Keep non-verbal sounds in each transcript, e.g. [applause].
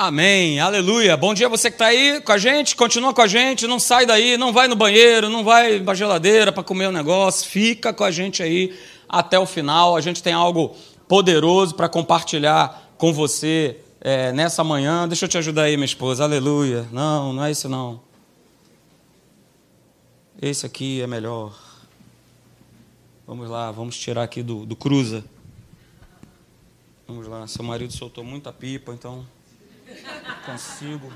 Amém, aleluia. Bom dia você que está aí com a gente, continua com a gente, não sai daí, não vai no banheiro, não vai para geladeira para comer o um negócio, fica com a gente aí até o final. A gente tem algo poderoso para compartilhar com você é, nessa manhã. Deixa eu te ajudar aí, minha esposa, aleluia. Não, não é isso não. Esse aqui é melhor. Vamos lá, vamos tirar aqui do, do cruza. Vamos lá, seu marido soltou muita pipa, então consigo.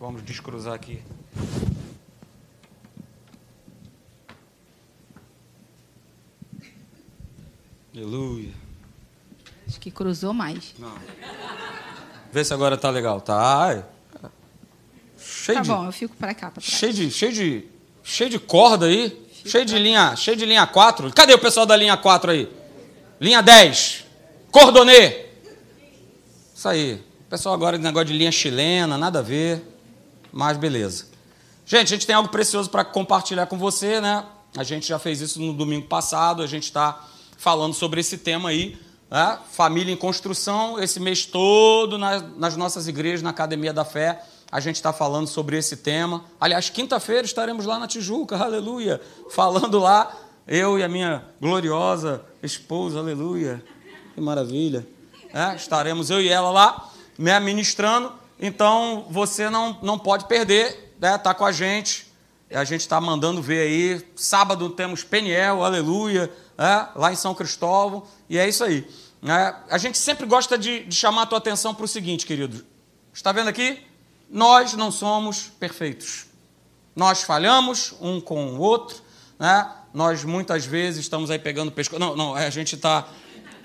Vamos descruzar aqui. Aleluia. Acho que cruzou mais. Não. Vê se agora tá legal. Tá. Cheio tá de, bom, eu fico para cá, para trás. Cheio de, cheio de, cheio de corda aí. Fico cheio de linha, cheio de linha 4. Cadê o pessoal da linha 4 aí? Linha 10. Cordonê. Isso aí. Pessoal agora negócio de linha chilena, nada a ver. Mas beleza. Gente, a gente tem algo precioso para compartilhar com você, né? A gente já fez isso no domingo passado, a gente está falando sobre esse tema aí, né? família em construção, esse mês todo nas, nas nossas igrejas, na Academia da Fé, a gente está falando sobre esse tema. Aliás, quinta-feira estaremos lá na Tijuca, [laughs] aleluia, falando lá, eu e a minha gloriosa esposa, aleluia, que maravilha. É, estaremos eu e ela lá, me ministrando, então você não, não pode perder, né? Tá com a gente. A gente está mandando ver aí. Sábado temos Peniel, aleluia, é, lá em São Cristóvão, e é isso aí. É, a gente sempre gosta de, de chamar a tua atenção para o seguinte, querido. Está vendo aqui? Nós não somos perfeitos. Nós falhamos um com o outro, né? Nós muitas vezes estamos aí pegando pescoço. Não, não, a gente está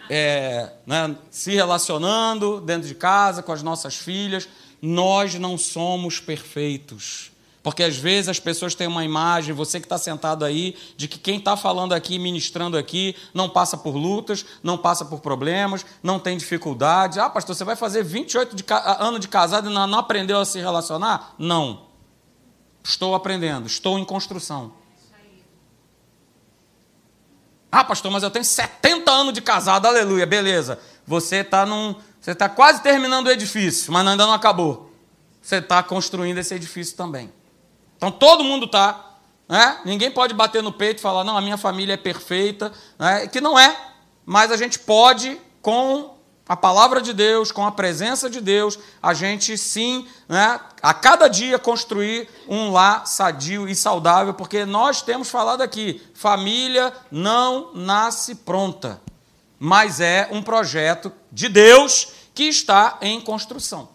é, né, se relacionando dentro de casa com as nossas filhas. Nós não somos perfeitos. Porque às vezes as pessoas têm uma imagem, você que está sentado aí, de que quem está falando aqui, ministrando aqui, não passa por lutas, não passa por problemas, não tem dificuldades. Ah, pastor, você vai fazer 28 de, anos de casado e não aprendeu a se relacionar? Não. Estou aprendendo, estou em construção. Ah, pastor, mas eu tenho 70 anos de casado, aleluia, beleza. Você está num. Você está quase terminando o edifício, mas ainda não acabou. Você está construindo esse edifício também. Então todo mundo está. Né? Ninguém pode bater no peito e falar, não, a minha família é perfeita. Né? Que não é. Mas a gente pode, com a palavra de Deus, com a presença de Deus, a gente sim, né, a cada dia construir um lar sadio e saudável, porque nós temos falado aqui, família não nasce pronta, mas é um projeto de Deus que está em construção.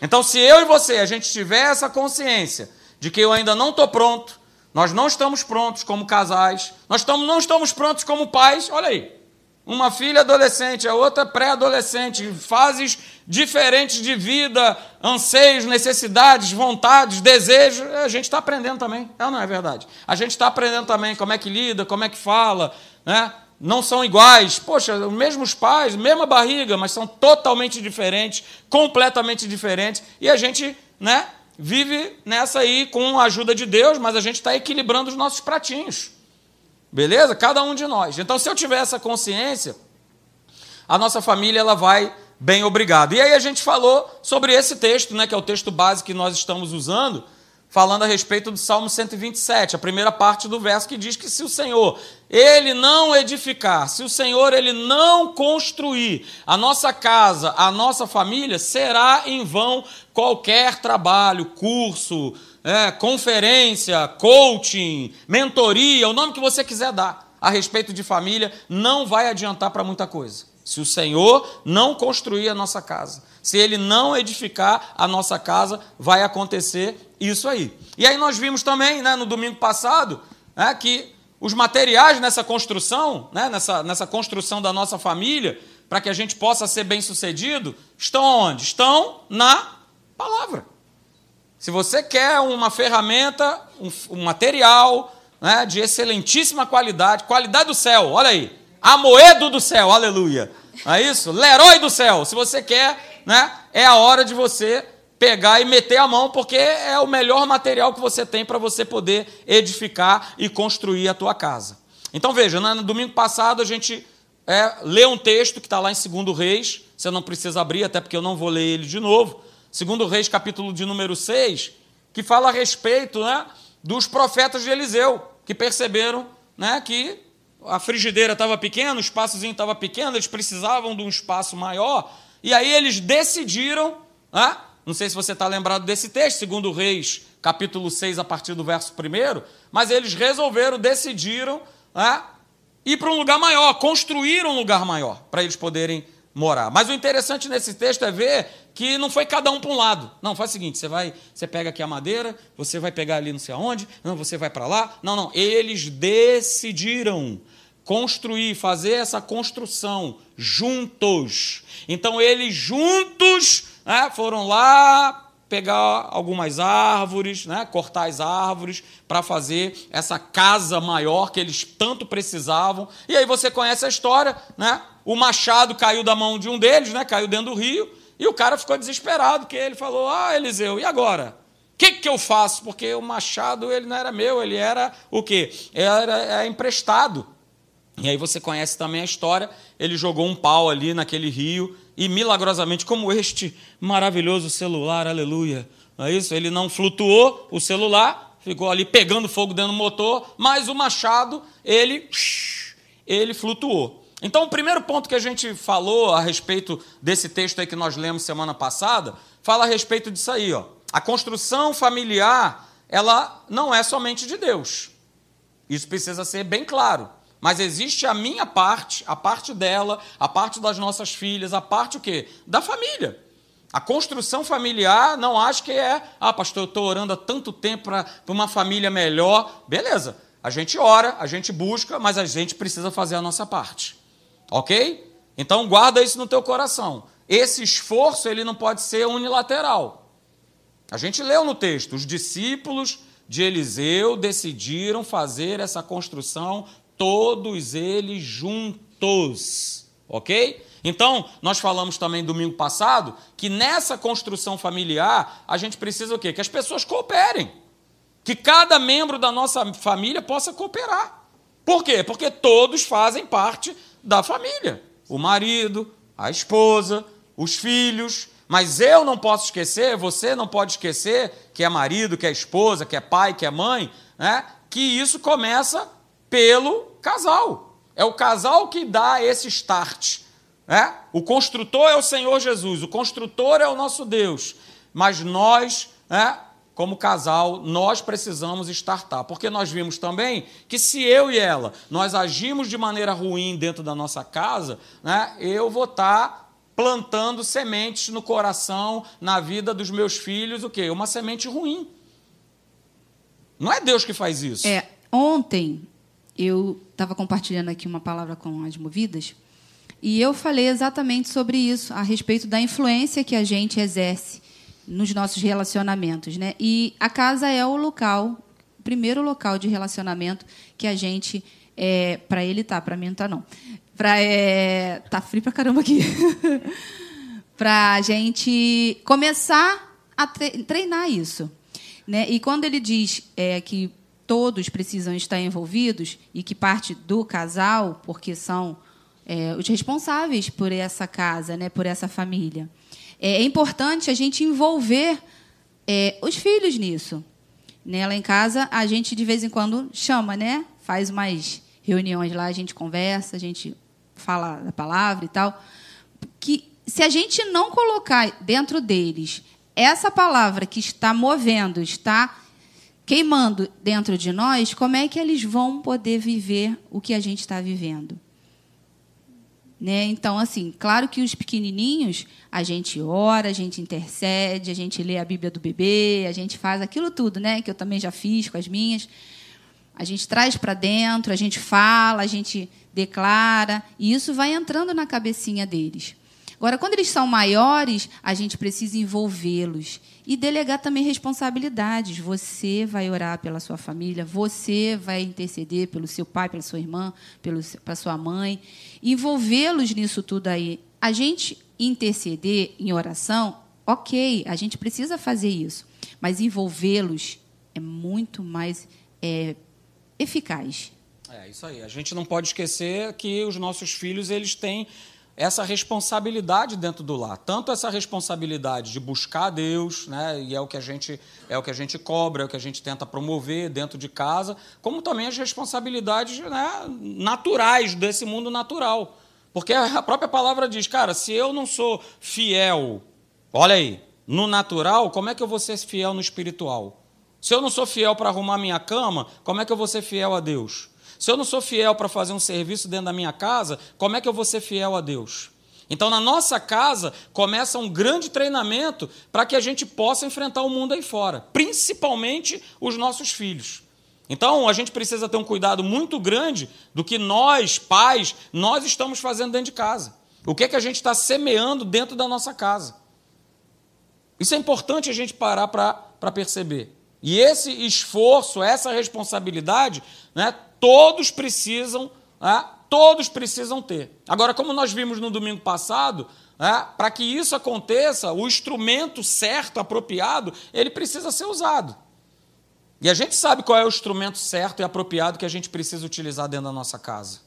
Então, se eu e você a gente tiver essa consciência de que eu ainda não estou pronto, nós não estamos prontos como casais, nós não estamos prontos como pais, olha aí, uma filha adolescente, a outra pré-adolescente, fases diferentes de vida, anseios, necessidades, vontades, desejos. A gente está aprendendo também, é ou não é verdade? A gente está aprendendo também como é que lida, como é que fala, né? não são iguais. Poxa, os mesmos pais, mesma barriga, mas são totalmente diferentes, completamente diferentes. E a gente né, vive nessa aí com a ajuda de Deus, mas a gente está equilibrando os nossos pratinhos. Beleza? Cada um de nós. Então, se eu tiver essa consciência, a nossa família ela vai bem obrigado. E aí a gente falou sobre esse texto, né, que é o texto base que nós estamos usando, falando a respeito do Salmo 127, a primeira parte do verso que diz que se o Senhor ele não edificar, se o Senhor ele não construir a nossa casa, a nossa família, será em vão qualquer trabalho, curso, é, conferência, coaching, mentoria, o nome que você quiser dar a respeito de família, não vai adiantar para muita coisa. Se o Senhor não construir a nossa casa, se Ele não edificar a nossa casa, vai acontecer isso aí. E aí nós vimos também, né, no domingo passado, né, que os materiais nessa construção, né, nessa, nessa construção da nossa família, para que a gente possa ser bem sucedido, estão onde? Estão na palavra. Se você quer uma ferramenta, um, um material né, de excelentíssima qualidade, qualidade do céu, olha aí, Amoedo do céu, aleluia. É isso? Lerói do céu. Se você quer, né, é a hora de você pegar e meter a mão, porque é o melhor material que você tem para você poder edificar e construir a tua casa. Então veja, no domingo passado a gente é, lê um texto que está lá em 2 Reis, você não precisa abrir, até porque eu não vou ler ele de novo, segundo Reis, capítulo de número 6, que fala a respeito né, dos profetas de Eliseu, que perceberam né, que a frigideira estava pequena, o espaçozinho estava pequeno, eles precisavam de um espaço maior, e aí eles decidiram, né, não sei se você está lembrado desse texto, segundo Reis, capítulo 6, a partir do verso 1, mas eles resolveram, decidiram né, ir para um lugar maior, construir um lugar maior, para eles poderem morar. Mas o interessante nesse texto é ver que não foi cada um para um lado. Não, faz o seguinte, você vai, você pega aqui a madeira, você vai pegar ali não sei aonde, não, você vai para lá. Não, não, eles decidiram construir, fazer essa construção juntos. Então eles juntos né, foram lá pegar algumas árvores, né, cortar as árvores para fazer essa casa maior que eles tanto precisavam. E aí você conhece a história, né? O machado caiu da mão de um deles, né? Caiu dentro do rio e o cara ficou desesperado, que ele falou: "Ah, Eliseu, e agora? O que, que eu faço? Porque o machado ele não era meu, ele era o quê? Era, era emprestado. E aí você conhece também a história. Ele jogou um pau ali naquele rio e milagrosamente, como este maravilhoso celular, aleluia, não é isso? Ele não flutuou, o celular ficou ali pegando fogo dentro do motor, mas o machado, ele, ele flutuou. Então, o primeiro ponto que a gente falou a respeito desse texto aí que nós lemos semana passada, fala a respeito disso aí, ó. A construção familiar, ela não é somente de Deus. Isso precisa ser bem claro. Mas existe a minha parte, a parte dela, a parte das nossas filhas, a parte o quê? Da família. A construção familiar, não acho que é, ah, pastor, eu estou orando há tanto tempo para uma família melhor. Beleza, a gente ora, a gente busca, mas a gente precisa fazer a nossa parte. Ok? Então guarda isso no teu coração. Esse esforço ele não pode ser unilateral. A gente leu no texto, os discípulos de Eliseu decidiram fazer essa construção todos eles juntos, ok? Então, nós falamos também domingo passado que nessa construção familiar a gente precisa o quê? Que as pessoas cooperem. Que cada membro da nossa família possa cooperar. Por quê? Porque todos fazem parte da família. O marido, a esposa, os filhos. Mas eu não posso esquecer, você não pode esquecer que é marido, que é esposa, que é pai, que é mãe, né? que isso começa pelo casal. É o casal que dá esse start. Né? O construtor é o Senhor Jesus, o construtor é o nosso Deus. Mas nós, né, como casal, nós precisamos startar. Porque nós vimos também que se eu e ela, nós agimos de maneira ruim dentro da nossa casa, né, eu vou estar tá plantando sementes no coração, na vida dos meus filhos, o quê? Uma semente ruim. Não é Deus que faz isso. É, ontem eu estava compartilhando aqui uma palavra com as movidas e eu falei exatamente sobre isso, a respeito da influência que a gente exerce nos nossos relacionamentos, né? E a casa é o local, o primeiro local de relacionamento que a gente é, para ele tá, para mim não tá não. Para é, tá frio pra caramba aqui. [laughs] para a gente começar a treinar isso, né? E quando ele diz é, que todos precisam estar envolvidos e que parte do casal, porque são é, os responsáveis por essa casa, né, por essa família. É, é importante a gente envolver é, os filhos nisso. Né? Lá em casa, a gente de vez em quando chama, né? faz umas reuniões lá, a gente conversa, a gente fala a palavra e tal. Que se a gente não colocar dentro deles essa palavra que está movendo, está queimando dentro de nós, como é que eles vão poder viver o que a gente está vivendo? Né? Então, assim, claro que os pequenininhos, a gente ora, a gente intercede, a gente lê a Bíblia do bebê, a gente faz aquilo tudo, né? Que eu também já fiz com as minhas. A gente traz para dentro, a gente fala, a gente declara, e isso vai entrando na cabecinha deles. Agora, quando eles são maiores, a gente precisa envolvê-los e delegar também responsabilidades. Você vai orar pela sua família, você vai interceder pelo seu pai, pela sua irmã, pela sua mãe. Envolvê-los nisso tudo aí. A gente interceder em oração, ok, a gente precisa fazer isso. Mas envolvê-los é muito mais é, eficaz. É isso aí. A gente não pode esquecer que os nossos filhos eles têm essa responsabilidade dentro do lar. Tanto essa responsabilidade de buscar Deus, né, e é o que a gente é o que a gente cobra, é o que a gente tenta promover dentro de casa, como também as responsabilidades né, naturais desse mundo natural. Porque a própria palavra diz, cara, se eu não sou fiel, olha aí, no natural, como é que eu vou ser fiel no espiritual? Se eu não sou fiel para arrumar minha cama, como é que eu vou ser fiel a Deus? Se eu não sou fiel para fazer um serviço dentro da minha casa, como é que eu vou ser fiel a Deus? Então, na nossa casa, começa um grande treinamento para que a gente possa enfrentar o mundo aí fora, principalmente os nossos filhos. Então, a gente precisa ter um cuidado muito grande do que nós, pais, nós estamos fazendo dentro de casa. O que, é que a gente está semeando dentro da nossa casa. Isso é importante a gente parar para perceber. E esse esforço, essa responsabilidade, né, todos precisam, né, todos precisam ter. Agora, como nós vimos no domingo passado, né, para que isso aconteça, o instrumento certo, apropriado, ele precisa ser usado. E a gente sabe qual é o instrumento certo e apropriado que a gente precisa utilizar dentro da nossa casa.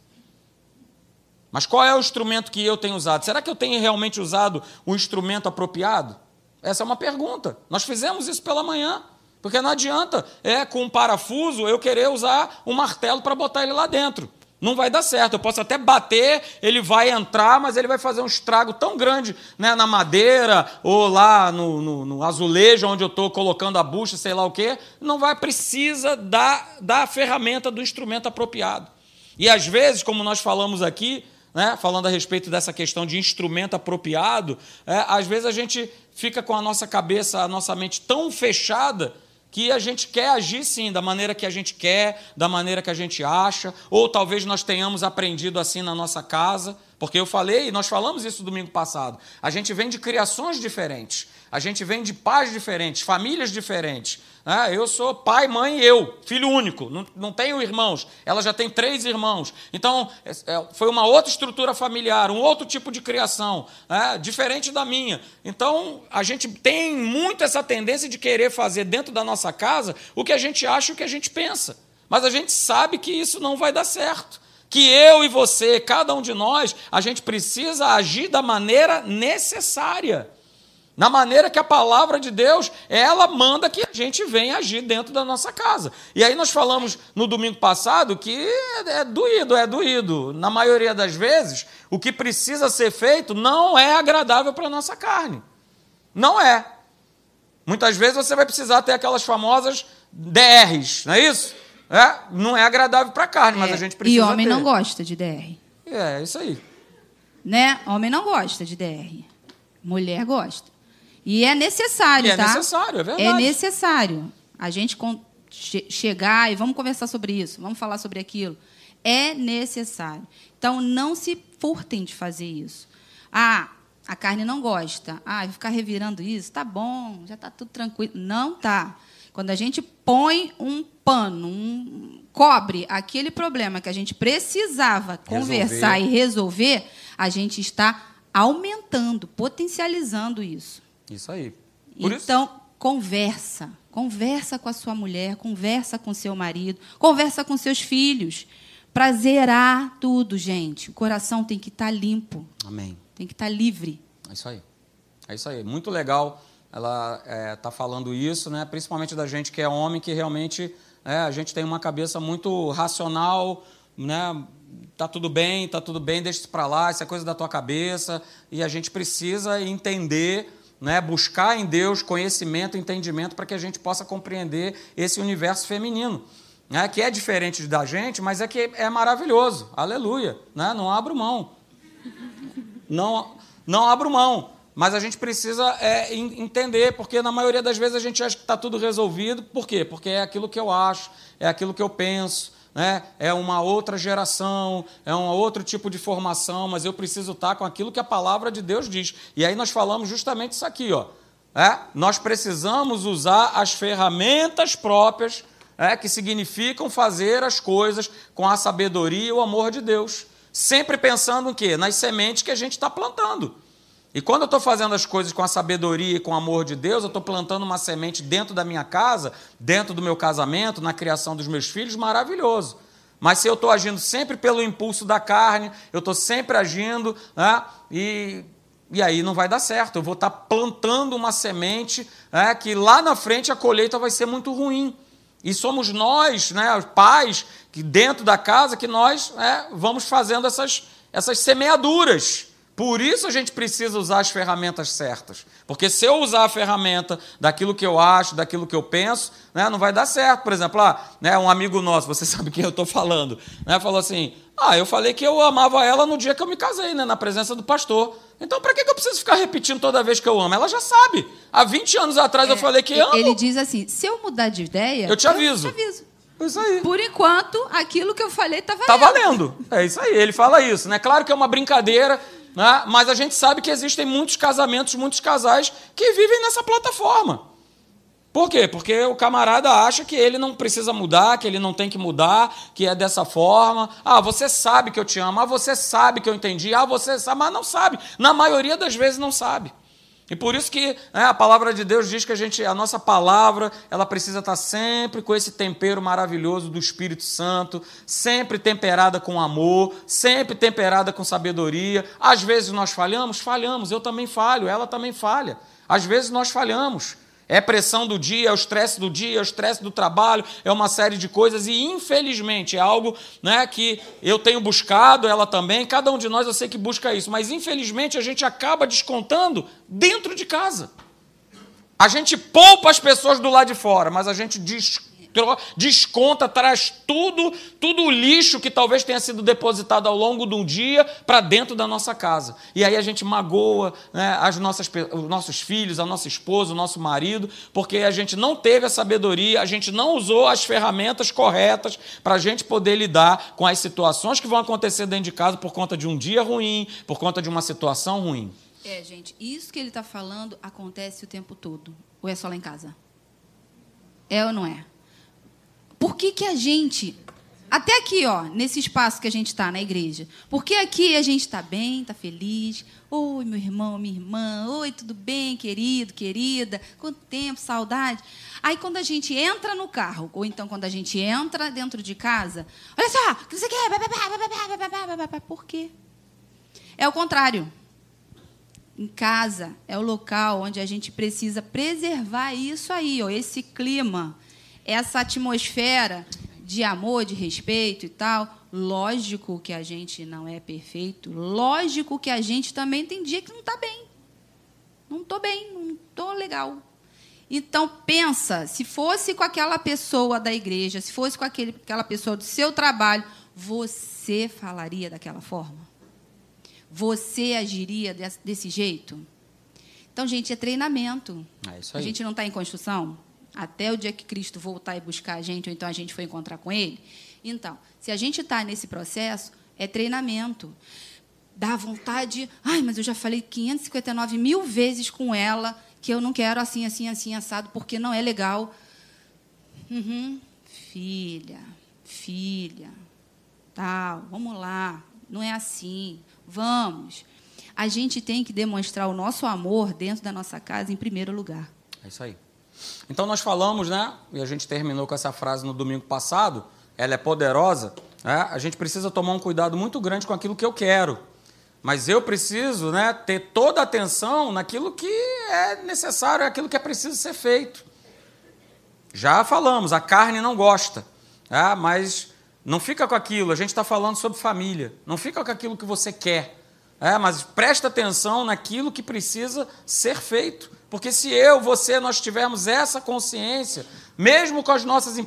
Mas qual é o instrumento que eu tenho usado? Será que eu tenho realmente usado o instrumento apropriado? Essa é uma pergunta. Nós fizemos isso pela manhã. Porque não adianta, é com um parafuso, eu querer usar um martelo para botar ele lá dentro. Não vai dar certo. Eu posso até bater, ele vai entrar, mas ele vai fazer um estrago tão grande né, na madeira ou lá no, no, no azulejo onde eu estou colocando a bucha, sei lá o quê. Não vai, precisa da, da ferramenta, do instrumento apropriado. E às vezes, como nós falamos aqui, né, falando a respeito dessa questão de instrumento apropriado, é, às vezes a gente fica com a nossa cabeça, a nossa mente tão fechada que a gente quer agir sim, da maneira que a gente quer, da maneira que a gente acha, ou talvez nós tenhamos aprendido assim na nossa casa, porque eu falei, nós falamos isso domingo passado. A gente vem de criações diferentes, a gente vem de pais diferentes, famílias diferentes. Ah, eu sou pai, mãe e eu, filho único, não, não tenho irmãos. Ela já tem três irmãos. Então, é, é, foi uma outra estrutura familiar, um outro tipo de criação, é, diferente da minha. Então, a gente tem muito essa tendência de querer fazer dentro da nossa casa o que a gente acha e o que a gente pensa. Mas a gente sabe que isso não vai dar certo. Que eu e você, cada um de nós, a gente precisa agir da maneira necessária. Na maneira que a palavra de Deus, ela manda que a gente venha agir dentro da nossa casa. E aí nós falamos no domingo passado que é doído, é doído. Na maioria das vezes, o que precisa ser feito não é agradável para a nossa carne. Não é. Muitas vezes você vai precisar ter aquelas famosas DRs, não é isso? É, não é agradável para a carne, é, mas a gente precisa E homem ter. não gosta de DR. É, isso aí. Né? Homem não gosta de DR. Mulher gosta. E é necessário, e é tá? É necessário, é verdade. É necessário a gente che chegar e vamos conversar sobre isso, vamos falar sobre aquilo. É necessário. Então, não se furtem de fazer isso. Ah, a carne não gosta. Ah, vou ficar revirando isso. Tá bom, já está tudo tranquilo. Não tá. Quando a gente põe um pano, um, cobre aquele problema que a gente precisava conversar resolver. e resolver, a gente está aumentando, potencializando isso. Isso aí. Por então, isso... conversa. Conversa com a sua mulher, conversa com seu marido, conversa com seus filhos. Para zerar tudo, gente. O coração tem que estar tá limpo. Amém. Tem que estar tá livre. É isso aí. É isso aí. Muito legal ela está é, falando isso, né? principalmente da gente que é homem, que realmente é, a gente tem uma cabeça muito racional, né? tá tudo bem, tá tudo bem, deixa isso para lá, isso é coisa da tua cabeça, e a gente precisa entender né, buscar em Deus conhecimento, entendimento, para que a gente possa compreender esse universo feminino, né, que é diferente da gente, mas é que é maravilhoso. Aleluia. Né? Não abro mão. Não, não abro mão. Mas a gente precisa é, entender, porque na maioria das vezes a gente acha que está tudo resolvido. Por quê? Porque é aquilo que eu acho, é aquilo que eu penso, né? é uma outra geração, é um outro tipo de formação, mas eu preciso estar com aquilo que a palavra de Deus diz. E aí nós falamos justamente isso aqui, ó. É? Nós precisamos usar as ferramentas próprias, é, que significam fazer as coisas com a sabedoria e o amor de Deus. Sempre pensando em quê? Nas sementes que a gente está plantando. E quando eu estou fazendo as coisas com a sabedoria e com o amor de Deus, eu estou plantando uma semente dentro da minha casa, dentro do meu casamento, na criação dos meus filhos, maravilhoso. Mas se eu estou agindo sempre pelo impulso da carne, eu estou sempre agindo, né? e, e aí não vai dar certo. Eu vou estar tá plantando uma semente né? que lá na frente a colheita vai ser muito ruim. E somos nós, né, os pais, que dentro da casa, que nós né, vamos fazendo essas, essas semeaduras. Por isso a gente precisa usar as ferramentas certas. Porque se eu usar a ferramenta daquilo que eu acho, daquilo que eu penso, né, não vai dar certo. Por exemplo, lá, ah, né, um amigo nosso, você [laughs] sabe quem eu estou falando, né, falou assim: Ah, eu falei que eu amava ela no dia que eu me casei, né, na presença do pastor. Então, para que eu preciso ficar repetindo toda vez que eu amo? Ela já sabe. Há 20 anos atrás é, eu falei que amo. Ele diz assim: se eu mudar de ideia, eu te aviso. Eu te aviso. Por enquanto, aquilo que eu falei está valendo. Está valendo. É isso aí. Ele fala isso, né? Claro que é uma brincadeira, né? mas a gente sabe que existem muitos casamentos, muitos casais que vivem nessa plataforma. Por quê? Porque o camarada acha que ele não precisa mudar, que ele não tem que mudar, que é dessa forma. Ah, você sabe que eu te amo. Ah, você sabe que eu entendi. Ah, você sabe, mas não sabe. Na maioria das vezes não sabe. E por isso que né, a palavra de Deus diz que a gente, a nossa palavra, ela precisa estar sempre com esse tempero maravilhoso do Espírito Santo, sempre temperada com amor, sempre temperada com sabedoria. Às vezes nós falhamos, falhamos, eu também falho, ela também falha. Às vezes nós falhamos. É pressão do dia, é o estresse do dia, é o estresse do trabalho, é uma série de coisas e infelizmente é algo né, que eu tenho buscado, ela também, cada um de nós eu sei que busca isso, mas infelizmente a gente acaba descontando dentro de casa. A gente poupa as pessoas do lado de fora, mas a gente desconta desconta, traz tudo, tudo o lixo que talvez tenha sido depositado ao longo de um dia para dentro da nossa casa. E aí a gente magoa né, as nossas, os nossos filhos, a nossa esposa, o nosso marido, porque a gente não teve a sabedoria, a gente não usou as ferramentas corretas para a gente poder lidar com as situações que vão acontecer dentro de casa por conta de um dia ruim, por conta de uma situação ruim. É, gente, isso que ele está falando acontece o tempo todo. Ou é só lá em casa? É ou não é? Por que, que a gente, até aqui, ó, nesse espaço que a gente está na igreja, por que aqui a gente está bem, está feliz? Oi, meu irmão, minha irmã. Oi, tudo bem, querido, querida? Quanto tempo, saudade. Aí, quando a gente entra no carro, ou então quando a gente entra dentro de casa, olha só, o que você quer? Por quê? É o contrário. Em casa é o local onde a gente precisa preservar isso aí, ó, esse clima essa atmosfera de amor, de respeito e tal. Lógico que a gente não é perfeito. Lógico que a gente também tem dia que não está bem. Não estou bem, não estou legal. Então, pensa, se fosse com aquela pessoa da igreja, se fosse com aquele, aquela pessoa do seu trabalho, você falaria daquela forma? Você agiria desse, desse jeito? Então, gente, é treinamento. É a gente não está em construção? Até o dia que Cristo voltar e buscar a gente, ou então a gente for encontrar com Ele. Então, se a gente está nesse processo, é treinamento. Dá vontade, ai, mas eu já falei 559 mil vezes com ela que eu não quero assim, assim, assim, assado, porque não é legal. Uhum. Filha, filha, tal, vamos lá, não é assim, vamos. A gente tem que demonstrar o nosso amor dentro da nossa casa em primeiro lugar. É isso aí. Então nós falamos, né? E a gente terminou com essa frase no domingo passado. Ela é poderosa. Né? A gente precisa tomar um cuidado muito grande com aquilo que eu quero. Mas eu preciso né, ter toda a atenção naquilo que é necessário, aquilo que é preciso ser feito. Já falamos, a carne não gosta, né? mas não fica com aquilo. A gente está falando sobre família. Não fica com aquilo que você quer. É, mas presta atenção naquilo que precisa ser feito. Porque se eu, você, nós tivermos essa consciência, mesmo com as nossas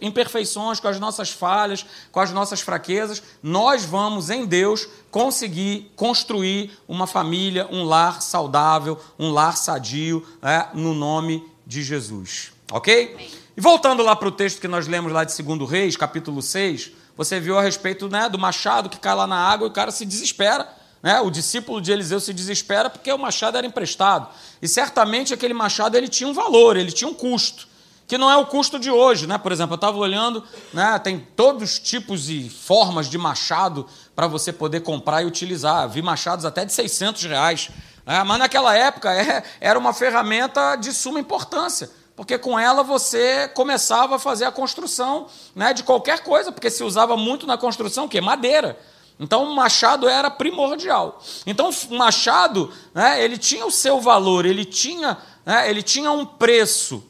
imperfeições, com as nossas falhas, com as nossas fraquezas, nós vamos em Deus conseguir construir uma família, um lar saudável, um lar sadio, é, no nome de Jesus. Ok? E voltando lá para o texto que nós lemos lá de 2 Reis, capítulo 6, você viu a respeito né, do machado que cai lá na água e o cara se desespera né? O discípulo de Eliseu se desespera porque o machado era emprestado. E certamente aquele machado ele tinha um valor, ele tinha um custo, que não é o custo de hoje. Né? Por exemplo, eu estava olhando, né? tem todos os tipos e formas de machado para você poder comprar e utilizar. Vi machados até de 600 reais. Né? Mas naquela época [laughs] é, era uma ferramenta de suma importância porque com ela você começava a fazer a construção né, de qualquer coisa, porque se usava muito na construção, que madeira. Então o machado era primordial. Então o machado, né, ele tinha o seu valor, ele tinha, né, ele tinha um preço.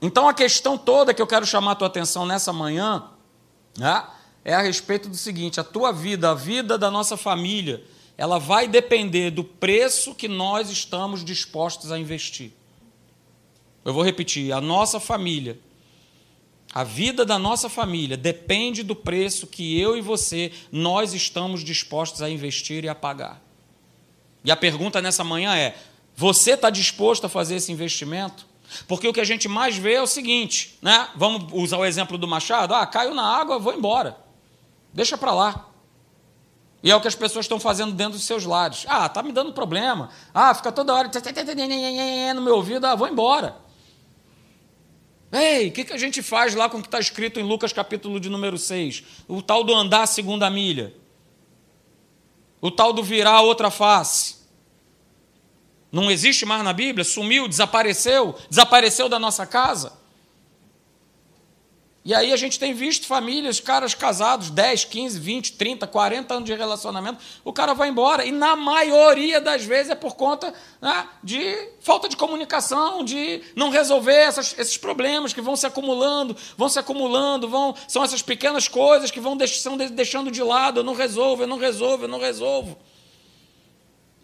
Então a questão toda que eu quero chamar a tua atenção nessa manhã né, é a respeito do seguinte: a tua vida, a vida da nossa família, ela vai depender do preço que nós estamos dispostos a investir. Eu vou repetir: a nossa família, a vida da nossa família depende do preço que eu e você, nós estamos dispostos a investir e a pagar. E a pergunta nessa manhã é: você está disposto a fazer esse investimento? Porque o que a gente mais vê é o seguinte, né? Vamos usar o exemplo do Machado? Ah, caiu na água, vou embora. Deixa para lá. E é o que as pessoas estão fazendo dentro dos seus lares. Ah, tá me dando problema. Ah, fica toda hora no meu ouvido, ah, vou embora. Ei, o que, que a gente faz lá com o que está escrito em Lucas capítulo de número 6? O tal do andar segunda milha. O tal do virar a outra face. Não existe mais na Bíblia? Sumiu, desapareceu, desapareceu da nossa casa. E aí a gente tem visto famílias, caras casados, 10, 15, 20, 30, 40 anos de relacionamento, o cara vai embora. E na maioria das vezes é por conta né, de falta de comunicação, de não resolver essas, esses problemas que vão se acumulando, vão se acumulando, vão, são essas pequenas coisas que vão deixando de lado, eu não resolvo, eu não resolvo, eu não resolvo.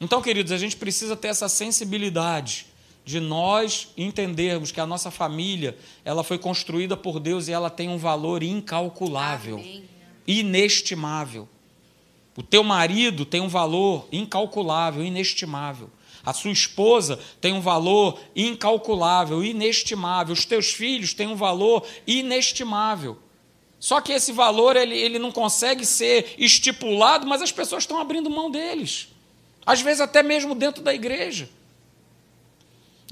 Então, queridos, a gente precisa ter essa sensibilidade de nós entendermos que a nossa família ela foi construída por Deus e ela tem um valor incalculável, Amém. inestimável. O teu marido tem um valor incalculável, inestimável. A sua esposa tem um valor incalculável, inestimável. Os teus filhos têm um valor inestimável. Só que esse valor ele, ele não consegue ser estipulado, mas as pessoas estão abrindo mão deles. Às vezes até mesmo dentro da igreja.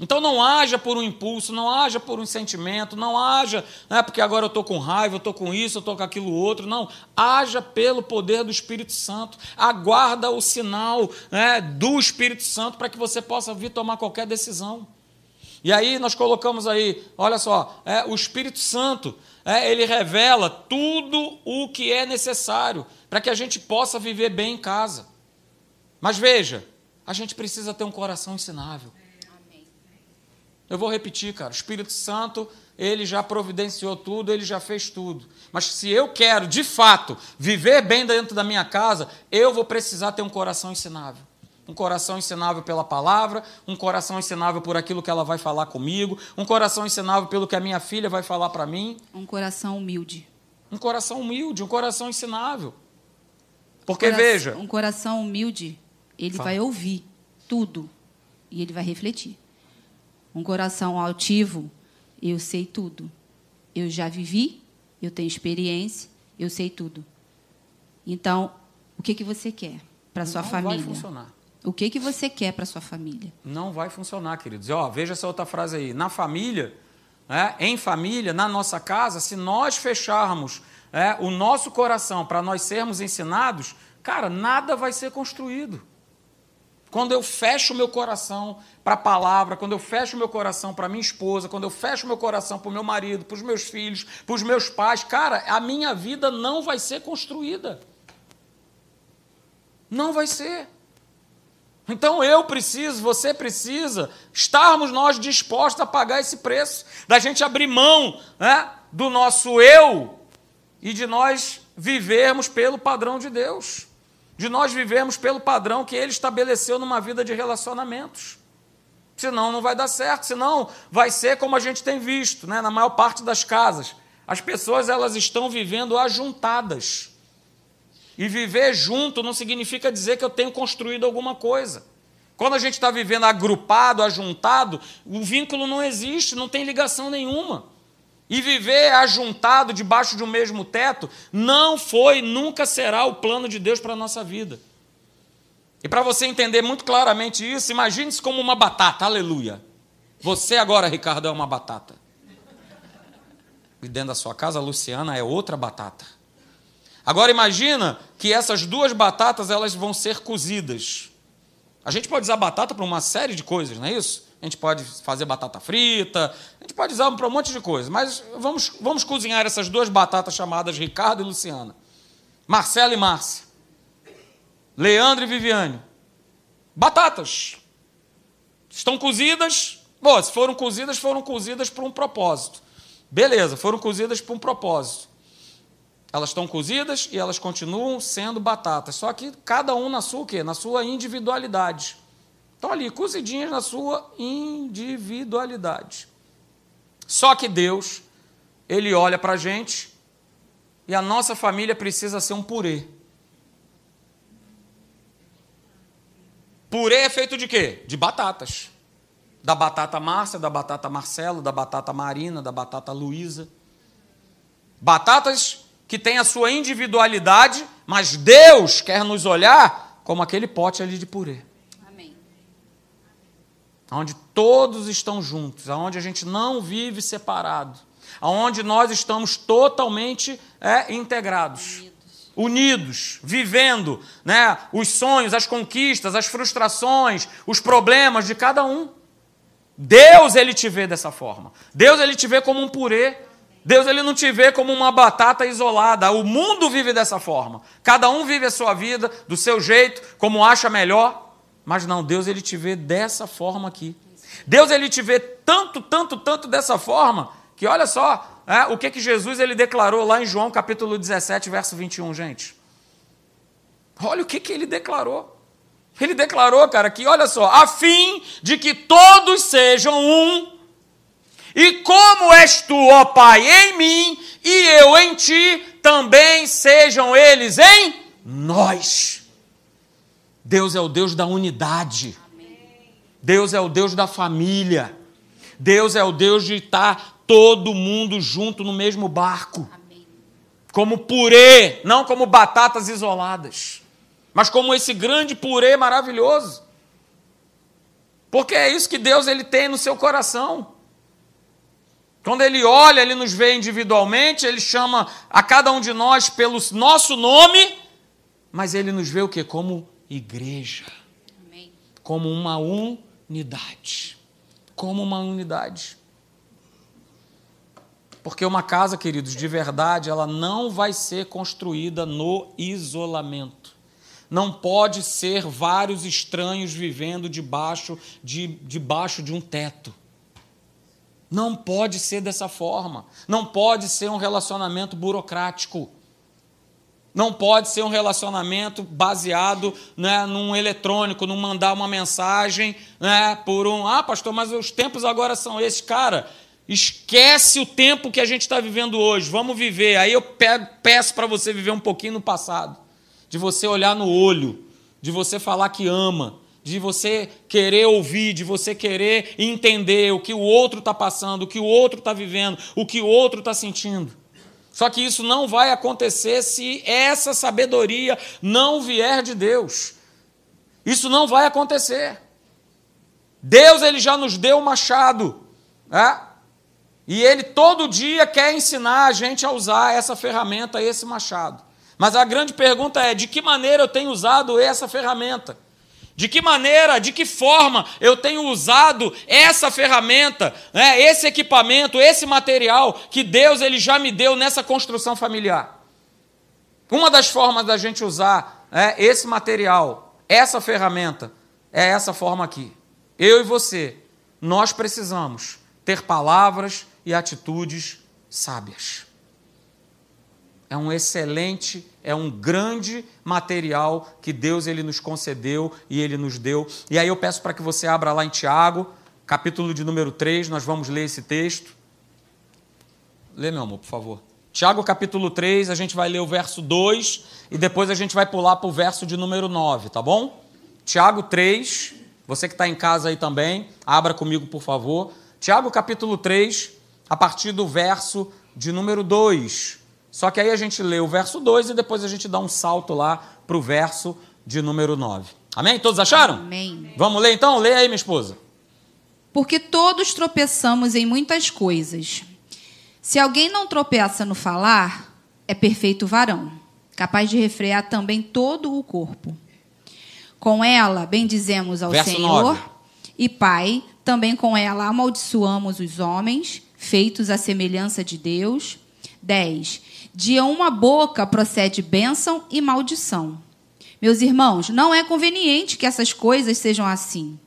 Então não haja por um impulso, não haja por um sentimento, não haja, né, porque agora eu estou com raiva, eu estou com isso, eu estou com aquilo outro. Não, haja pelo poder do Espírito Santo. Aguarda o sinal né, do Espírito Santo para que você possa vir tomar qualquer decisão. E aí nós colocamos aí, olha só, é, o Espírito Santo, é, ele revela tudo o que é necessário para que a gente possa viver bem em casa. Mas veja, a gente precisa ter um coração ensinável. Eu vou repetir, cara. O Espírito Santo, ele já providenciou tudo, ele já fez tudo. Mas se eu quero, de fato, viver bem dentro da minha casa, eu vou precisar ter um coração ensinável. Um coração ensinável pela palavra, um coração ensinável por aquilo que ela vai falar comigo, um coração ensinável pelo que a minha filha vai falar para mim. Um coração humilde. Um coração humilde, um coração ensinável. Porque um veja. Um coração humilde ele Fala. vai ouvir tudo e ele vai refletir. Um coração altivo, eu sei tudo. Eu já vivi, eu tenho experiência, eu sei tudo. Então, o que que você quer para sua Não família? Não vai funcionar. O que que você quer para sua família? Não vai funcionar, queridos. Ó, veja essa outra frase aí. Na família, é, em família, na nossa casa, se nós fecharmos é, o nosso coração para nós sermos ensinados, cara, nada vai ser construído. Quando eu fecho o meu coração para a palavra, quando eu fecho o meu coração para minha esposa, quando eu fecho o meu coração para o meu marido, para os meus filhos, para os meus pais, cara, a minha vida não vai ser construída. Não vai ser. Então eu preciso, você precisa, estarmos nós dispostos a pagar esse preço, da gente abrir mão né, do nosso eu e de nós vivermos pelo padrão de Deus de nós vivermos pelo padrão que ele estabeleceu numa vida de relacionamentos. Senão não vai dar certo, senão vai ser como a gente tem visto, né? na maior parte das casas. As pessoas elas estão vivendo ajuntadas. E viver junto não significa dizer que eu tenho construído alguma coisa. Quando a gente está vivendo agrupado, ajuntado, o vínculo não existe, não tem ligação nenhuma. E viver ajuntado debaixo de um mesmo teto não foi, nunca será o plano de Deus para a nossa vida. E para você entender muito claramente isso, imagine-se como uma batata, aleluia. Você agora, Ricardo, é uma batata. E dentro da sua casa, a Luciana é outra batata. Agora imagina que essas duas batatas elas vão ser cozidas. A gente pode usar batata para uma série de coisas, não é isso? A gente pode fazer batata frita, a gente pode usar para um monte de coisa, mas vamos, vamos cozinhar essas duas batatas chamadas Ricardo e Luciana. Marcelo e Márcia. Leandro e Viviane. Batatas. Estão cozidas. Bom, se foram cozidas, foram cozidas por um propósito. Beleza, foram cozidas por um propósito. Elas estão cozidas e elas continuam sendo batatas. Só que cada um na sua? Na sua individualidade. Estão ali, cozidinhas na sua individualidade. Só que Deus, Ele olha para a gente e a nossa família precisa ser um purê. Purê é feito de quê? De batatas. Da batata Márcia, da batata Marcelo, da batata Marina, da batata Luísa. Batatas que têm a sua individualidade, mas Deus quer nos olhar como aquele pote ali de purê. Onde todos estão juntos, onde a gente não vive separado, onde nós estamos totalmente é, integrados unidos, vivendo né, os sonhos, as conquistas, as frustrações, os problemas de cada um. Deus ele te vê dessa forma. Deus ele te vê como um purê. Deus ele não te vê como uma batata isolada. O mundo vive dessa forma. Cada um vive a sua vida do seu jeito, como acha melhor. Mas não, Deus ele te vê dessa forma aqui. Deus ele te vê tanto, tanto, tanto dessa forma que olha só, é, o que, que Jesus ele declarou lá em João capítulo 17, verso 21, gente? Olha o que, que ele declarou. Ele declarou, cara, que olha só, a fim de que todos sejam um, e como és tu, ó Pai, em mim, e eu em ti, também sejam eles em nós. Deus é o Deus da unidade. Deus é o Deus da família. Deus é o Deus de estar todo mundo junto no mesmo barco. Como purê, não como batatas isoladas, mas como esse grande purê maravilhoso. Porque é isso que Deus ele tem no seu coração. Quando ele olha, ele nos vê individualmente, ele chama a cada um de nós pelo nosso nome, mas ele nos vê o que? Como igreja. Amém. Como uma unidade. Como uma unidade. Porque uma casa, queridos, de verdade, ela não vai ser construída no isolamento. Não pode ser vários estranhos vivendo debaixo de, debaixo de um teto. Não pode ser dessa forma. Não pode ser um relacionamento burocrático. Não pode ser um relacionamento baseado né, num eletrônico, num mandar uma mensagem né, por um. Ah, pastor, mas os tempos agora são esses. Cara, Esquece o tempo que a gente está vivendo hoje. Vamos viver. Aí eu peço para você viver um pouquinho no passado. De você olhar no olho. De você falar que ama. De você querer ouvir. De você querer entender o que o outro está passando. O que o outro está vivendo. O que o outro está sentindo. Só que isso não vai acontecer se essa sabedoria não vier de Deus. Isso não vai acontecer. Deus ele já nos deu o machado. É? E ele todo dia quer ensinar a gente a usar essa ferramenta, esse machado. Mas a grande pergunta é: de que maneira eu tenho usado essa ferramenta? De que maneira, de que forma eu tenho usado essa ferramenta, né, esse equipamento, esse material que Deus ele já me deu nessa construção familiar? Uma das formas da gente usar é, esse material, essa ferramenta, é essa forma aqui. Eu e você, nós precisamos ter palavras e atitudes sábias. É um excelente, é um grande material que Deus ele nos concedeu e ele nos deu. E aí eu peço para que você abra lá em Tiago, capítulo de número 3, nós vamos ler esse texto. Lê, meu amor, por favor. Tiago, capítulo 3, a gente vai ler o verso 2 e depois a gente vai pular para o verso de número 9, tá bom? Tiago 3, você que está em casa aí também, abra comigo, por favor. Tiago, capítulo 3, a partir do verso de número 2. Só que aí a gente lê o verso 2 e depois a gente dá um salto lá para o verso de número 9. Amém? Todos acharam? Amém. Vamos ler então? Lê aí, minha esposa. Porque todos tropeçamos em muitas coisas. Se alguém não tropeça no falar, é perfeito varão, capaz de refrear também todo o corpo. Com ela, bendizemos ao Verso Senhor 9. e Pai Também com ela amaldiçoamos os homens, feitos à semelhança de Deus. 10. De uma boca procede bênção e maldição. Meus irmãos, não é conveniente que essas coisas sejam assim.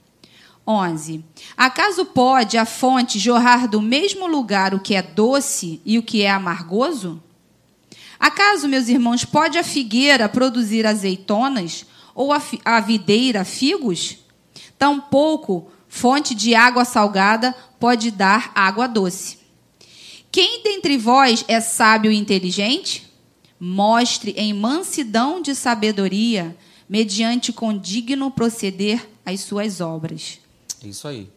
11. Acaso pode a fonte jorrar do mesmo lugar o que é doce e o que é amargoso? Acaso, meus irmãos, pode a figueira produzir azeitonas ou a, a videira figos? Tampouco fonte de água salgada pode dar água doce. Quem dentre vós é sábio e inteligente? Mostre em mansidão de sabedoria, mediante condigno proceder as suas obras. Isso aí.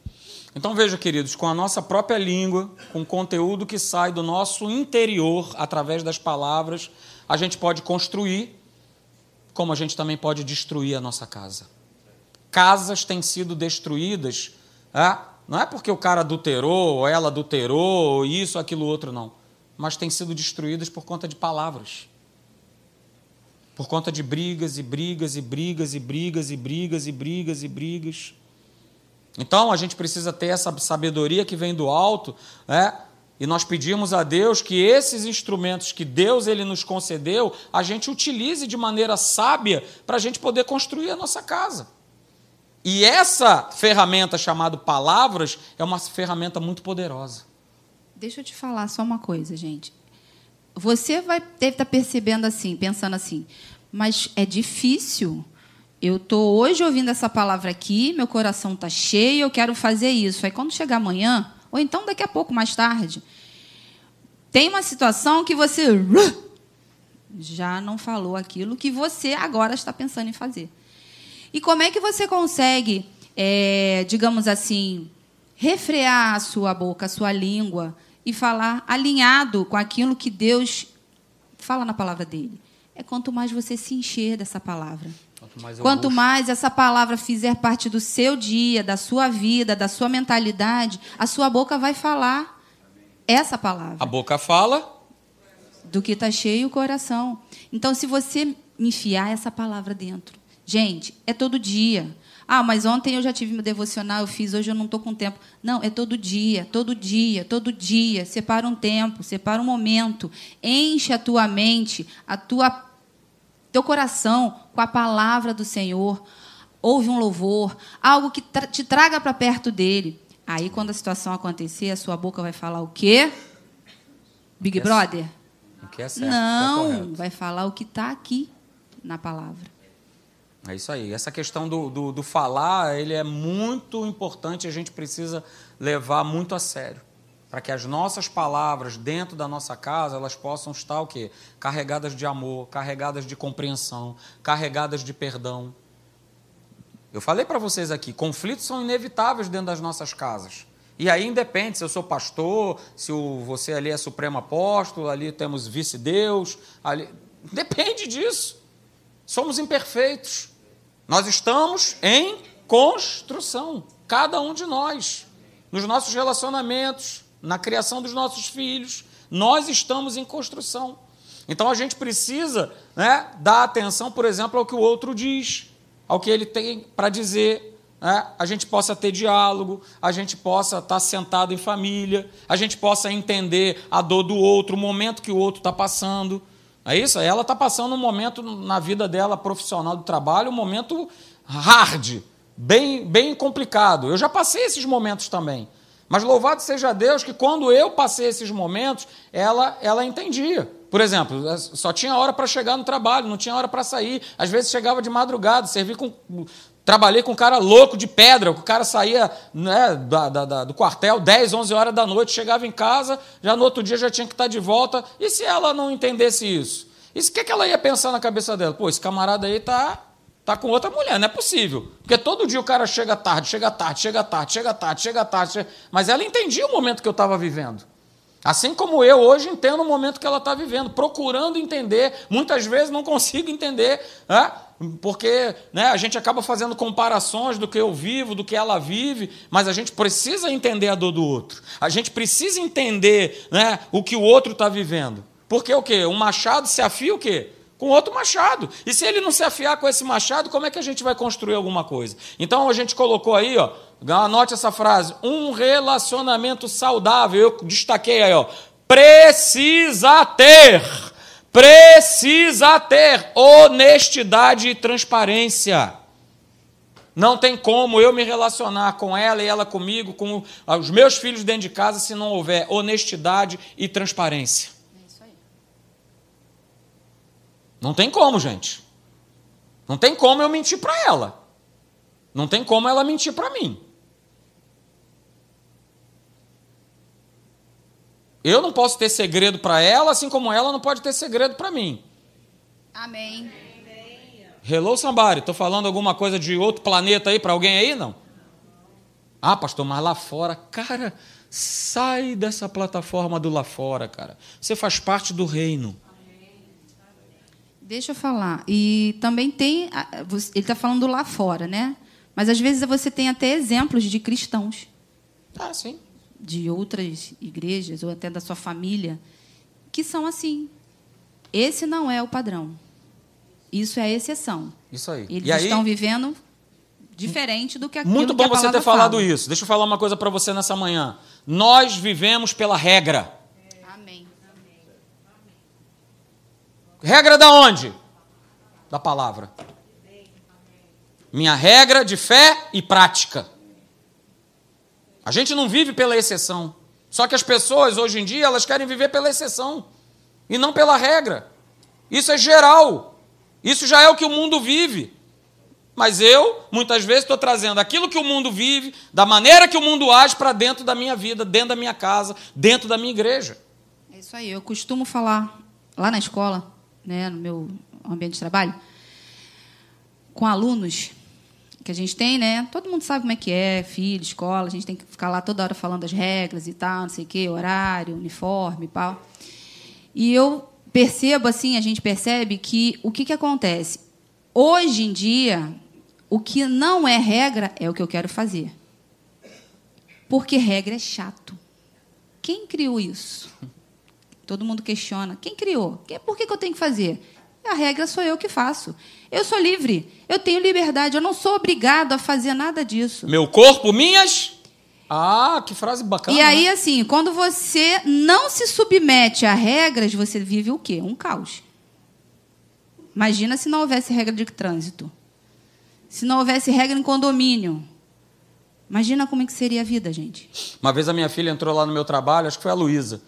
Então veja, queridos, com a nossa própria língua, com o conteúdo que sai do nosso interior através das palavras, a gente pode construir, como a gente também pode destruir a nossa casa. Casas têm sido destruídas, é? Não é porque o cara adulterou, ou ela adulterou, ou isso, aquilo, outro, não. Mas têm sido destruídas por conta de palavras. Por conta de brigas e brigas e brigas e brigas e brigas e brigas e brigas. Então a gente precisa ter essa sabedoria que vem do alto, né? E nós pedimos a Deus que esses instrumentos que Deus ele nos concedeu, a gente utilize de maneira sábia para a gente poder construir a nossa casa. E essa ferramenta chamada palavras é uma ferramenta muito poderosa. Deixa eu te falar só uma coisa, gente. Você vai deve estar percebendo assim, pensando assim, mas é difícil eu estou hoje ouvindo essa palavra aqui, meu coração está cheio, eu quero fazer isso. Aí quando chegar amanhã, ou então daqui a pouco, mais tarde, tem uma situação que você já não falou aquilo que você agora está pensando em fazer. E como é que você consegue, é, digamos assim, refrear a sua boca, a sua língua e falar alinhado com aquilo que Deus fala na palavra dele? É quanto mais você se encher dessa palavra. Quanto mais, Quanto mais essa palavra fizer parte do seu dia, da sua vida, da sua mentalidade, a sua boca vai falar essa palavra. A boca fala do que está cheio o coração. Então, se você enfiar essa palavra dentro, gente, é todo dia. Ah, mas ontem eu já tive meu devocional, eu fiz, hoje eu não estou com tempo. Não, é todo dia, todo dia, todo dia. Separa um tempo, separa um momento. Enche a tua mente, a tua teu coração com a palavra do Senhor, ouve um louvor, algo que tra te traga para perto dele. Aí, quando a situação acontecer, a sua boca vai falar o quê? Big Brother? O que é certo, Não, é vai falar o que está aqui na palavra. É isso aí. Essa questão do, do, do falar, ele é muito importante, a gente precisa levar muito a sério para que as nossas palavras dentro da nossa casa elas possam estar o quê? Carregadas de amor, carregadas de compreensão, carregadas de perdão. Eu falei para vocês aqui, conflitos são inevitáveis dentro das nossas casas. E aí independe se eu sou pastor, se o, você ali é supremo apóstolo, ali temos vice-deus, ali [laughs] depende disso. Somos imperfeitos. Nós estamos em construção, cada um de nós, nos nossos relacionamentos, na criação dos nossos filhos. Nós estamos em construção. Então a gente precisa né, dar atenção, por exemplo, ao que o outro diz, ao que ele tem para dizer. Né? A gente possa ter diálogo, a gente possa estar sentado em família, a gente possa entender a dor do outro, o momento que o outro está passando. É isso? Ela está passando um momento na vida dela profissional do trabalho, um momento hard, bem, bem complicado. Eu já passei esses momentos também. Mas louvado seja Deus que quando eu passei esses momentos, ela, ela entendia. Por exemplo, é, só tinha hora para chegar no trabalho, não tinha hora para sair. Às vezes chegava de madrugada, servi com. Trabalhei com um cara louco de pedra, o cara saía né, da, da, da, do quartel 10, 11 horas da noite, chegava em casa, já no outro dia já tinha que estar de volta. E se ela não entendesse isso? Isso o que, que ela ia pensar na cabeça dela? Pô, esse camarada aí está Tá com outra mulher, não é possível. Porque todo dia o cara chega tarde, chega tarde, chega tarde, chega tarde, chega tarde. Chega... Mas ela entendia o momento que eu estava vivendo. Assim como eu hoje entendo o momento que ela está vivendo, procurando entender, muitas vezes não consigo entender, né? porque né, a gente acaba fazendo comparações do que eu vivo, do que ela vive, mas a gente precisa entender a dor do outro, a gente precisa entender né, o que o outro está vivendo. Porque o quê? Um machado se afia o quê? Com outro machado. E se ele não se afiar com esse machado, como é que a gente vai construir alguma coisa? Então a gente colocou aí, ó, anote essa frase, um relacionamento saudável. Eu destaquei aí, ó, precisa ter, precisa ter honestidade e transparência. Não tem como eu me relacionar com ela e ela comigo, com os meus filhos dentro de casa, se não houver honestidade e transparência. É isso aí. Não tem como, gente. Não tem como eu mentir para ela. Não tem como ela mentir para mim. Eu não posso ter segredo para ela, assim como ela não pode ter segredo para mim. Amém. Hello, somebody. Estou falando alguma coisa de outro planeta aí para alguém aí? Não. Ah, pastor, mas lá fora, cara, sai dessa plataforma do lá fora, cara. Você faz parte do reino. Deixa eu falar. E também tem. Ele está falando lá fora, né? Mas às vezes você tem até exemplos de cristãos. Ah, sim. De outras igrejas, ou até da sua família, que são assim. Esse não é o padrão. Isso é a exceção. Isso aí. Eles aí, estão vivendo diferente do que aquilo Muito bom você ter falado fala. isso. Deixa eu falar uma coisa para você nessa manhã. Nós vivemos pela regra. Amém. Regra da onde? Da palavra. Minha regra de fé e prática. A gente não vive pela exceção. Só que as pessoas hoje em dia elas querem viver pela exceção e não pela regra. Isso é geral. Isso já é o que o mundo vive. Mas eu, muitas vezes, estou trazendo aquilo que o mundo vive, da maneira que o mundo age, para dentro da minha vida, dentro da minha casa, dentro da minha igreja. É isso aí. Eu costumo falar lá na escola, né, no meu ambiente de trabalho, com alunos que a gente tem, né? Todo mundo sabe como é que é, filho, escola, a gente tem que ficar lá toda hora falando as regras e tal, não sei o quê, horário, uniforme e tal. E eu percebo assim, a gente percebe que o que, que acontece? Hoje em dia, o que não é regra é o que eu quero fazer. Porque regra é chato. Quem criou isso? Todo mundo questiona. Quem criou? Por que, que eu tenho que fazer? A regra sou eu que faço. Eu sou livre. Eu tenho liberdade. Eu não sou obrigado a fazer nada disso. Meu corpo, minhas ah, que frase bacana. E aí, né? assim, quando você não se submete a regras, você vive o quê? Um caos. Imagina se não houvesse regra de trânsito. Se não houvesse regra em condomínio. Imagina como é que seria a vida, gente. Uma vez a minha filha entrou lá no meu trabalho, acho que foi a Luísa.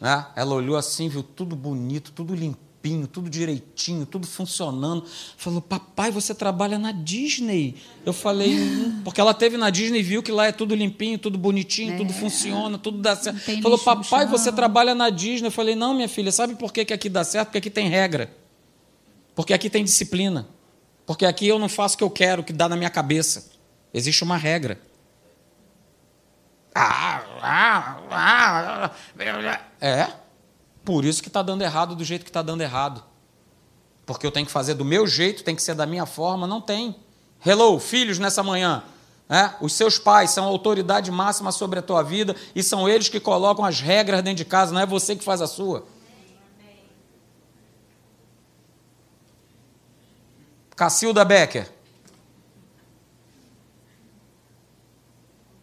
Né? Ela olhou assim, viu tudo bonito, tudo limpinho tudo direitinho, tudo funcionando. Falou, papai, você trabalha na Disney. Eu falei, hum, porque ela teve na Disney e viu que lá é tudo limpinho, tudo bonitinho, é. tudo funciona, tudo dá certo. Falou, papai, você trabalha na Disney. Eu falei, não, minha filha, sabe por que, que aqui dá certo? Porque aqui tem regra. Porque aqui tem disciplina. Porque aqui eu não faço o que eu quero, o que dá na minha cabeça. Existe uma regra. É. Por isso que está dando errado do jeito que está dando errado. Porque eu tenho que fazer do meu jeito, tem que ser da minha forma. Não tem. Hello, filhos, nessa manhã. É? Os seus pais são a autoridade máxima sobre a tua vida e são eles que colocam as regras dentro de casa, não é você que faz a sua. Cacilda Becker.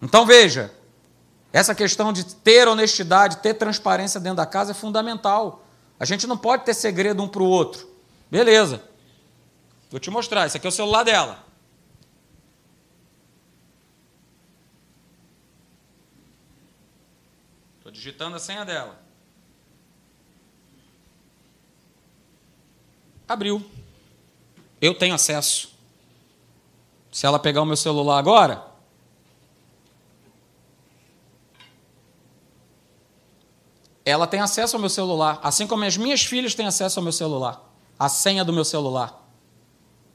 Então veja, essa questão de ter honestidade, ter transparência dentro da casa é fundamental. A gente não pode ter segredo um para o outro. Beleza. Vou te mostrar. Esse aqui é o celular dela. Estou digitando a senha dela. Abriu. Eu tenho acesso. Se ela pegar o meu celular agora, ela tem acesso ao meu celular, assim como as minhas filhas têm acesso ao meu celular, a senha do meu celular.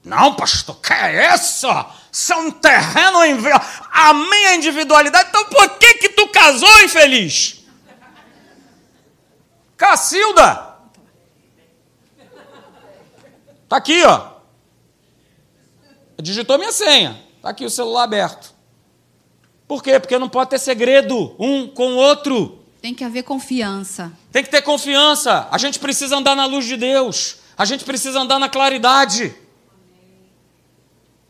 Não, pastor, que é isso? Isso é um terreno a minha individualidade. Então por que que tu casou, infeliz? Cacilda! Tá aqui, ó. Digitou minha senha. Tá aqui o celular aberto. Por quê? Porque não pode ter segredo um com o outro. Tem que haver confiança. Tem que ter confiança. A gente precisa andar na luz de Deus. A gente precisa andar na claridade.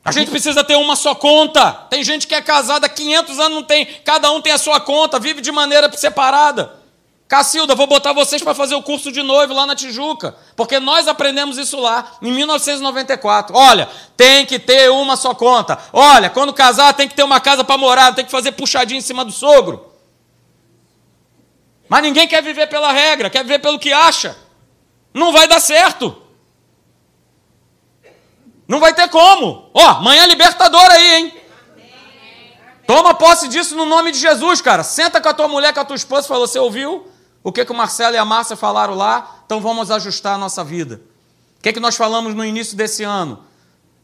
A gente precisa ter uma só conta. Tem gente que é casada há 500 anos, não tem. Cada um tem a sua conta, vive de maneira separada. Cacilda, vou botar vocês para fazer o curso de noivo lá na Tijuca, porque nós aprendemos isso lá em 1994. Olha, tem que ter uma só conta. Olha, quando casar tem que ter uma casa para morar, tem que fazer puxadinho em cima do sogro. Mas ninguém quer viver pela regra, quer viver pelo que acha. Não vai dar certo. Não vai ter como. Ó, manhã libertadora aí, hein? Toma posse disso no nome de Jesus, cara. Senta com a tua mulher, com a tua esposa fala: Você ouviu o que, que o Marcelo e a Márcia falaram lá? Então vamos ajustar a nossa vida. O que, que nós falamos no início desse ano?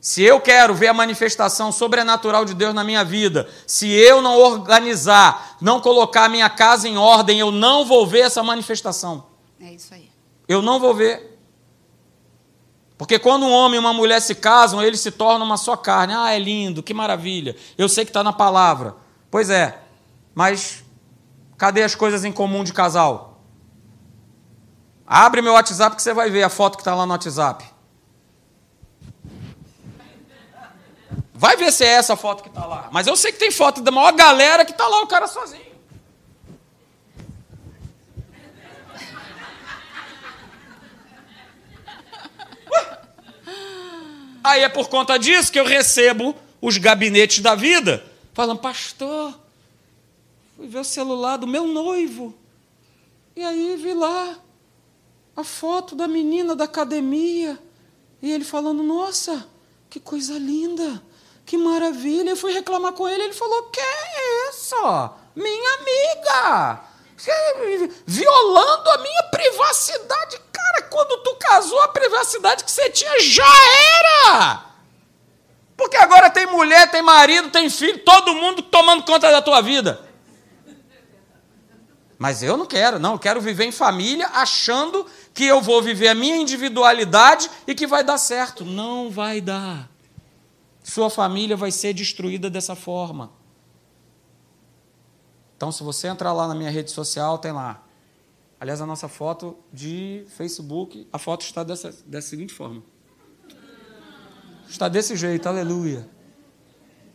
Se eu quero ver a manifestação sobrenatural de Deus na minha vida, se eu não organizar, não colocar a minha casa em ordem, eu não vou ver essa manifestação. É isso aí. Eu não vou ver. Porque quando um homem e uma mulher se casam, eles se tornam uma só carne. Ah, é lindo, que maravilha. Eu sei que está na palavra. Pois é, mas cadê as coisas em comum de casal? Abre meu WhatsApp que você vai ver a foto que está lá no WhatsApp. Vai ver se é essa foto que está lá. Mas eu sei que tem foto da maior galera que está lá o cara sozinho. Aí é por conta disso que eu recebo os gabinetes da vida, falando, pastor, fui ver o celular do meu noivo. E aí vi lá a foto da menina da academia. E ele falando, nossa, que coisa linda. Que maravilha! Eu fui reclamar com ele, ele falou: Que é isso? Minha amiga! Violando a minha privacidade. Cara, quando tu casou, a privacidade que você tinha já era! Porque agora tem mulher, tem marido, tem filho, todo mundo tomando conta da tua vida. Mas eu não quero, não. Eu quero viver em família achando que eu vou viver a minha individualidade e que vai dar certo. Não vai dar. Sua família vai ser destruída dessa forma. Então, se você entrar lá na minha rede social, tem lá. Aliás, a nossa foto de Facebook, a foto está dessa, dessa seguinte forma. Está desse jeito, aleluia.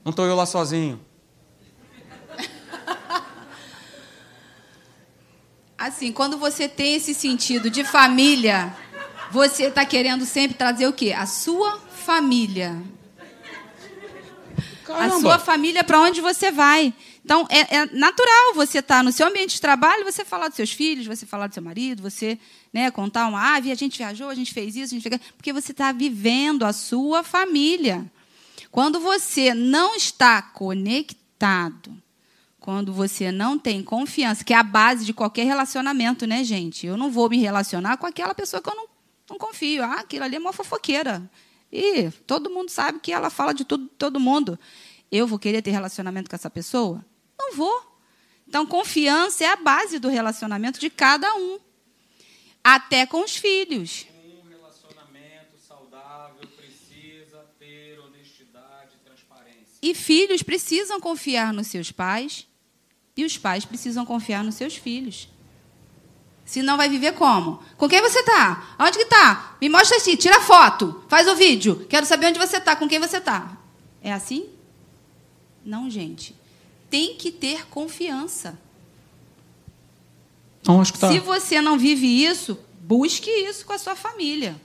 Não estou eu lá sozinho. [laughs] Assim, quando você tem esse sentido de família, você está querendo sempre trazer o quê? A sua família. Caramba. A sua família para onde você vai. Então, é, é natural você estar tá no seu ambiente de trabalho, você falar dos seus filhos, você falar do seu marido, você né, contar uma ave, ah, a gente viajou, a gente fez isso, a gente fez... porque você está vivendo a sua família. Quando você não está conectado, quando você não tem confiança, que é a base de qualquer relacionamento, né, gente? Eu não vou me relacionar com aquela pessoa que eu não, não confio. Ah, aquilo ali é uma fofoqueira. E todo mundo sabe que ela fala de tudo, todo mundo. Eu vou querer ter relacionamento com essa pessoa? Não vou. Então, confiança é a base do relacionamento de cada um. Até com os filhos. Um relacionamento saudável precisa ter honestidade e transparência. E filhos precisam confiar nos seus pais. E os pais precisam confiar nos seus filhos. Senão vai viver como? Com quem você está? Onde que está? Me mostra assim, tira foto, faz o vídeo. Quero saber onde você está, com quem você está. É assim? Não, gente. Tem que ter confiança. Não, acho que tá. Se você não vive isso, busque isso com a sua família.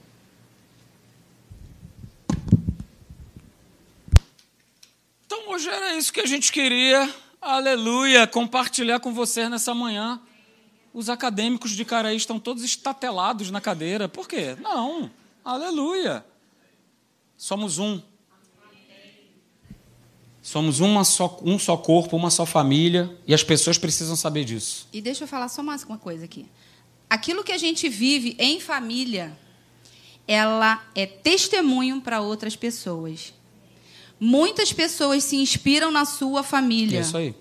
Então, hoje era isso que a gente queria. Aleluia! Compartilhar com vocês nessa manhã. Os acadêmicos de Caraí estão todos estatelados na cadeira. Por quê? Não. Aleluia. Somos um. Somos uma só, um só corpo, uma só família, e as pessoas precisam saber disso. E deixa eu falar só mais uma coisa aqui. Aquilo que a gente vive em família, ela é testemunho para outras pessoas. Muitas pessoas se inspiram na sua família. É isso aí.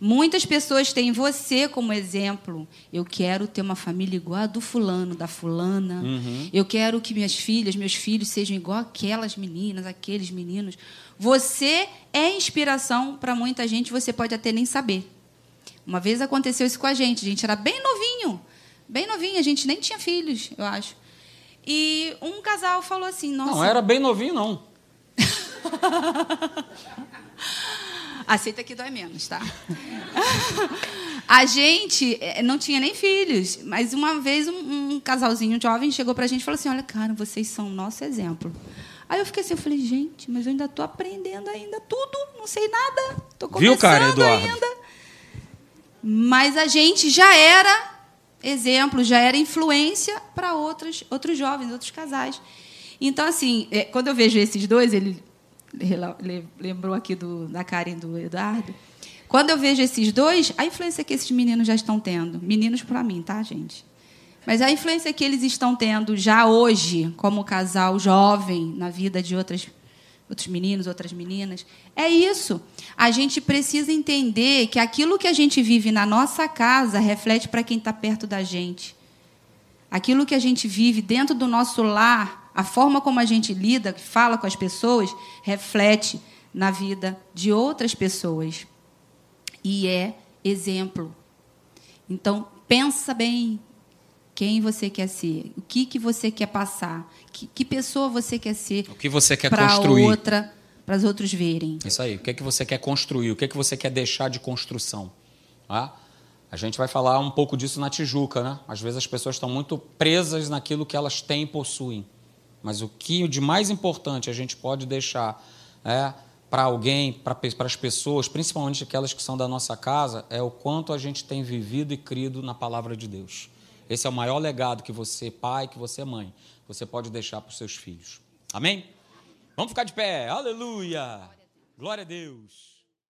Muitas pessoas têm você como exemplo. Eu quero ter uma família igual a do fulano, da fulana. Uhum. Eu quero que minhas filhas, meus filhos sejam igual aquelas meninas, aqueles meninos. Você é inspiração para muita gente, você pode até nem saber. Uma vez aconteceu isso com a gente. A gente era bem novinho, bem novinho, a gente nem tinha filhos, eu acho. E um casal falou assim: Nossa. Não era bem novinho, não. [laughs] Aceita que dói menos, tá? [laughs] a gente eh, não tinha nem filhos, mas uma vez um, um casalzinho jovem chegou pra gente e falou assim: Olha, cara, vocês são o nosso exemplo. Aí eu fiquei assim, eu falei, gente, mas eu ainda tô aprendendo ainda tudo, não sei nada, tô começando Viu, cara, Eduardo? ainda. Mas a gente já era exemplo, já era influência para outros, outros jovens, outros casais. Então, assim, é, quando eu vejo esses dois, ele lembrou aqui do, da Karen e do Eduardo. Quando eu vejo esses dois, a influência que esses meninos já estão tendo, meninos para mim, tá, gente? Mas a influência que eles estão tendo já hoje, como casal jovem, na vida de outras, outros meninos, outras meninas, é isso. A gente precisa entender que aquilo que a gente vive na nossa casa reflete para quem está perto da gente. Aquilo que a gente vive dentro do nosso lar, a forma como a gente lida, fala com as pessoas, reflete na vida de outras pessoas. E é exemplo. Então, pensa bem, quem você quer ser, o que, que você quer passar, que, que pessoa você quer ser. O que você quer construir. outra, para os outros verem. Isso aí. O que é que você quer construir? O que é que você quer deixar de construção? Ah? A gente vai falar um pouco disso na Tijuca, né? Às vezes as pessoas estão muito presas naquilo que elas têm e possuem. Mas o que de mais importante a gente pode deixar é, para alguém, para as pessoas, principalmente aquelas que são da nossa casa, é o quanto a gente tem vivido e crido na palavra de Deus. Esse é o maior legado que você, pai, que você, mãe, você pode deixar para os seus filhos. Amém? Vamos ficar de pé. Aleluia. Glória a Deus.